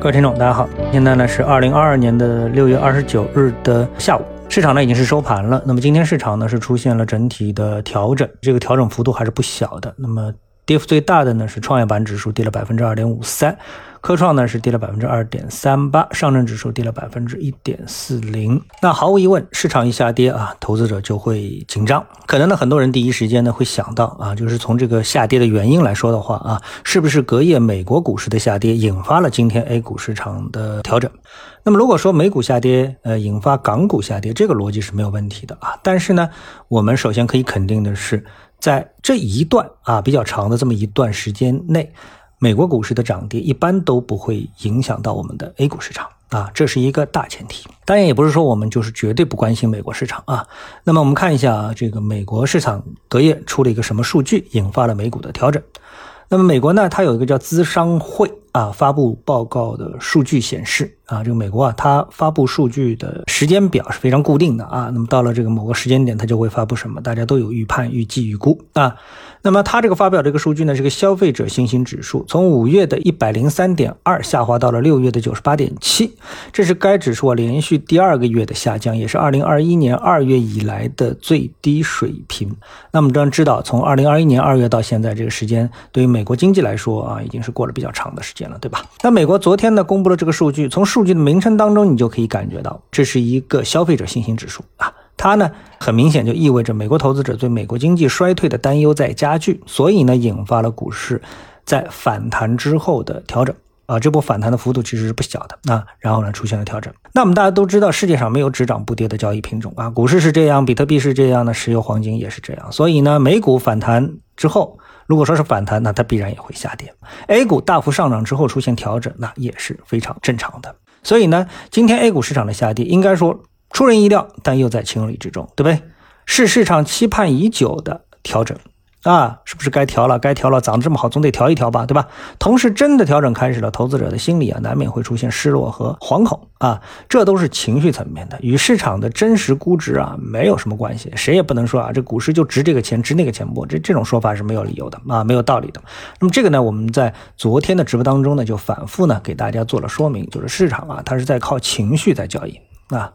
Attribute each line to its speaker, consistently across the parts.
Speaker 1: 各位听众，大家好，现在呢是二零二二年的六月二十九日的下午，市场呢已经是收盘了。那么今天市场呢是出现了整体的调整，这个调整幅度还是不小的。那么跌幅最大的呢是创业板指数跌了百分之二点五三。科创呢是跌了百分之二点三八，上证指数跌了百分之一点四零。那毫无疑问，市场一下跌啊，投资者就会紧张。可能呢，很多人第一时间呢会想到啊，就是从这个下跌的原因来说的话啊，是不是隔夜美国股市的下跌引发了今天 A 股市场的调整？那么如果说美股下跌，呃，引发港股下跌，这个逻辑是没有问题的啊。但是呢，我们首先可以肯定的是，在这一段啊比较长的这么一段时间内。美国股市的涨跌一般都不会影响到我们的 A 股市场啊，这是一个大前提。当然，也不是说我们就是绝对不关心美国市场啊。那么我们看一下啊这个美国市场隔夜出了一个什么数据，引发了美股的调整。那么美国呢，它有一个叫资商会啊发布报告的数据显示啊，这个美国啊，它发布数据的时间表是非常固定的啊。那么到了这个某个时间点，它就会发布什么，大家都有预判、预计、预估啊。那么它这个发表这个数据呢，是个消费者信心指数，从五月的一百零三点二下滑到了六月的九十八点七，这是该指数啊连续第二个月的下降，也是二零二一年二月以来的最低水平。那么当然知道，从二零二一年二月到现在这个时间，对于美国经济来说啊，已经是过了比较长的时间了，对吧？那美国昨天呢公布了这个数据，从数据的名称当中，你就可以感觉到，这是一个消费者信心指数啊。它呢，很明显就意味着美国投资者对美国经济衰退的担忧在加剧，所以呢，引发了股市在反弹之后的调整啊。这波反弹的幅度其实是不小的啊。然后呢，出现了调整。那我们大家都知道，世界上没有只涨不跌的交易品种啊。股市是这样，比特币是这样的，石油、黄金也是这样。所以呢，美股反弹之后，如果说是反弹，那它必然也会下跌。A 股大幅上涨之后出现调整，那也是非常正常的。所以呢，今天 A 股市场的下跌，应该说。出人意料，但又在情理之中，对不对？是市场期盼已久的调整啊！是不是该调了？该调了，涨得这么好，总得调一调吧，对吧？同时，真的调整开始了，投资者的心理啊，难免会出现失落和惶恐啊，这都是情绪层面的，与市场的真实估值啊没有什么关系。谁也不能说啊，这股市就值这个钱，值那个钱不？这这种说法是没有理由的啊，没有道理的。那么这个呢，我们在昨天的直播当中呢，就反复呢给大家做了说明，就是市场啊，它是在靠情绪在交易啊。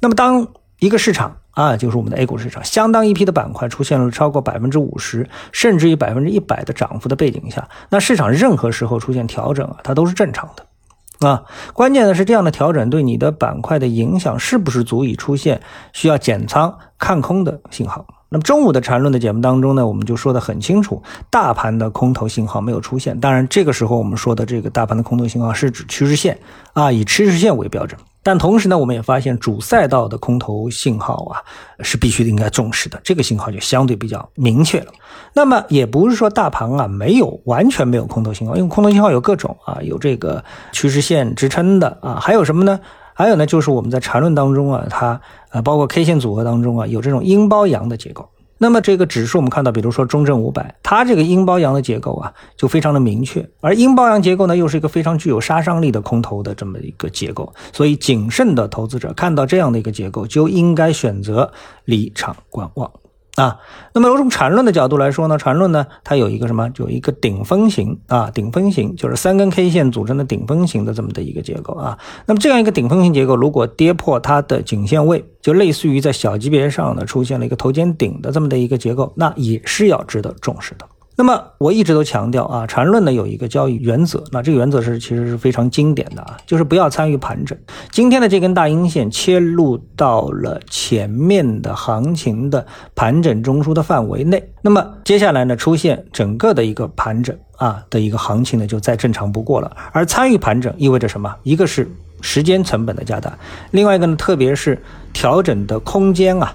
Speaker 1: 那么，当一个市场啊，就是我们的 A 股市场，相当一批的板块出现了超过百分之五十，甚至于百分之一百的涨幅的背景下，那市场任何时候出现调整啊，它都是正常的啊。关键的是，这样的调整对你的板块的影响是不是足以出现需要减仓看空的信号？那么中午的缠论的节目当中呢，我们就说的很清楚，大盘的空头信号没有出现。当然，这个时候我们说的这个大盘的空头信号是指趋势线啊，以趋势线为标准。但同时呢，我们也发现主赛道的空头信号啊，是必须应该重视的。这个信号就相对比较明确了。那么也不是说大盘啊没有完全没有空头信号，因为空头信号有各种啊，有这个趋势线支撑的啊，还有什么呢？还有呢，就是我们在缠论当中啊，它呃包括 K 线组合当中啊，有这种阴包阳的结构。那么这个指数我们看到，比如说中证五百，它这个阴包阳的结构啊，就非常的明确。而阴包阳结构呢，又是一个非常具有杀伤力的空头的这么一个结构，所以谨慎的投资者看到这样的一个结构，就应该选择离场观望。啊，那么从缠论的角度来说呢，缠论呢，它有一个什么？有一个顶峰型啊，顶峰型就是三根 K 线组成的顶峰型的这么的一个结构啊。那么这样一个顶峰型结构，如果跌破它的颈线位，就类似于在小级别上呢出现了一个头肩顶的这么的一个结构，那也是要值得重视的。那么我一直都强调啊，缠论呢有一个交易原则，那这个原则是其实是非常经典的啊，就是不要参与盘整。今天的这根大阴线切入到了前面的行情的盘整中枢的范围内，那么接下来呢出现整个的一个盘整啊的一个行情呢就再正常不过了。而参与盘整意味着什么？一个是时间成本的加大，另外一个呢特别是调整的空间啊。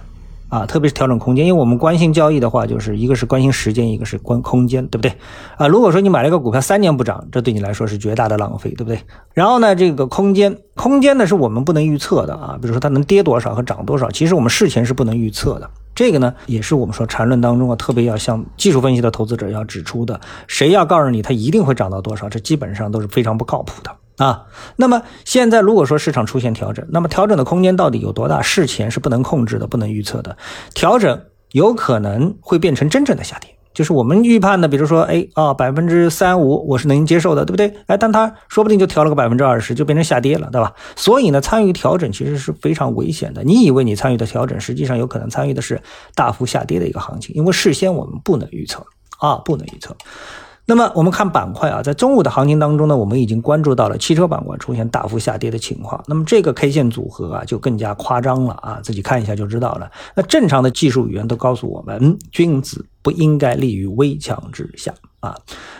Speaker 1: 啊，特别是调整空间，因为我们关心交易的话，就是一个是关心时间，一个是关空间，对不对？啊，如果说你买了一个股票三年不涨，这对你来说是绝大的浪费，对不对？然后呢，这个空间，空间呢是我们不能预测的啊，比如说它能跌多少和涨多少，其实我们事前是不能预测的。这个呢，也是我们说缠论当中啊，特别要向技术分析的投资者要指出的。谁要告诉你它一定会涨到多少，这基本上都是非常不靠谱的。啊，那么现在如果说市场出现调整，那么调整的空间到底有多大？事前是不能控制的，不能预测的。调整有可能会变成真正的下跌就是我们预判的，比如说，哎啊，百分之三五我是能接受的，对不对？哎，但它说不定就调了个百分之二十，就变成下跌了，对吧？所以呢，参与调整其实是非常危险的。你以为你参与的调整，实际上有可能参与的是大幅下跌的一个行情，因为事先我们不能预测啊，不能预测。那么我们看板块啊，在中午的行情当中呢，我们已经关注到了汽车板块出现大幅下跌的情况。那么这个 K 线组合啊，就更加夸张了啊，自己看一下就知道了。那正常的技术语言都告诉我们，君子不应该立于危墙之下。啊，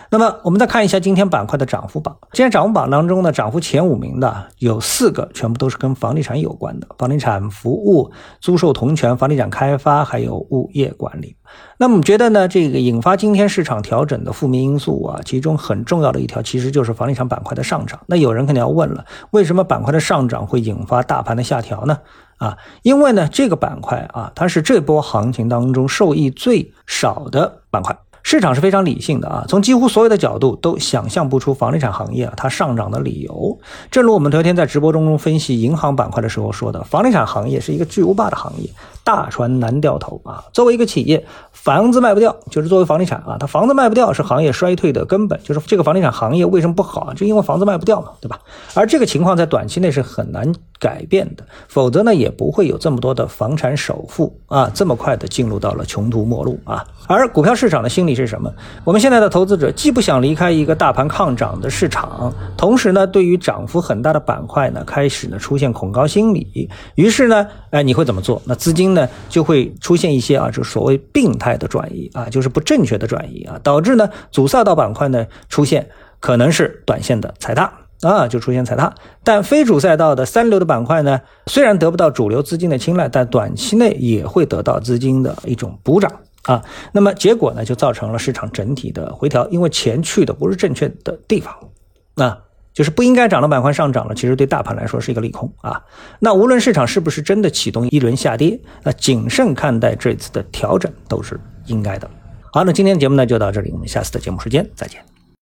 Speaker 1: 那么我们再看一下今天板块的涨幅榜。今天涨幅榜当中呢，涨幅前五名的有四个，全部都是跟房地产有关的：房地产服务、租售同权、房地产开发，还有物业管理。那么我们觉得呢，这个引发今天市场调整的负面因素啊，其中很重要的一条其实就是房地产板块的上涨。那有人肯定要问了，为什么板块的上涨会引发大盘的下调呢？啊，因为呢，这个板块啊，它是这波行情当中受益最少的板块。市场是非常理性的啊，从几乎所有的角度都想象不出房地产行业啊它上涨的理由。正如我们昨天在直播中分析银行板块的时候说的，房地产行业是一个巨无霸的行业，大船难掉头啊。作为一个企业，房子卖不掉，就是作为房地产啊，它房子卖不掉是行业衰退的根本，就是这个房地产行业为什么不好啊，就因为房子卖不掉嘛，对吧？而这个情况在短期内是很难改变的，否则呢也不会有这么多的房产首付啊这么快的进入到了穷途末路啊。而股票市场的心理。是什么？我们现在的投资者既不想离开一个大盘抗涨的市场，同时呢，对于涨幅很大的板块呢，开始呢出现恐高心理。于是呢，哎，你会怎么做？那资金呢就会出现一些啊，就所谓病态的转移啊，就是不正确的转移啊，导致呢阻塞到板块呢出现可能是短线的踩踏啊，就出现踩踏。但非主赛道的三流的板块呢，虽然得不到主流资金的青睐，但短期内也会得到资金的一种补涨。啊，那么结果呢，就造成了市场整体的回调，因为钱去的不是正确的地方，啊，就是不应该涨的板块上涨了，其实对大盘来说是一个利空啊。那无论市场是不是真的启动一轮下跌，那谨慎看待这次的调整都是应该的。好，那今天的节目呢就到这里，我们下次的节目时间再见。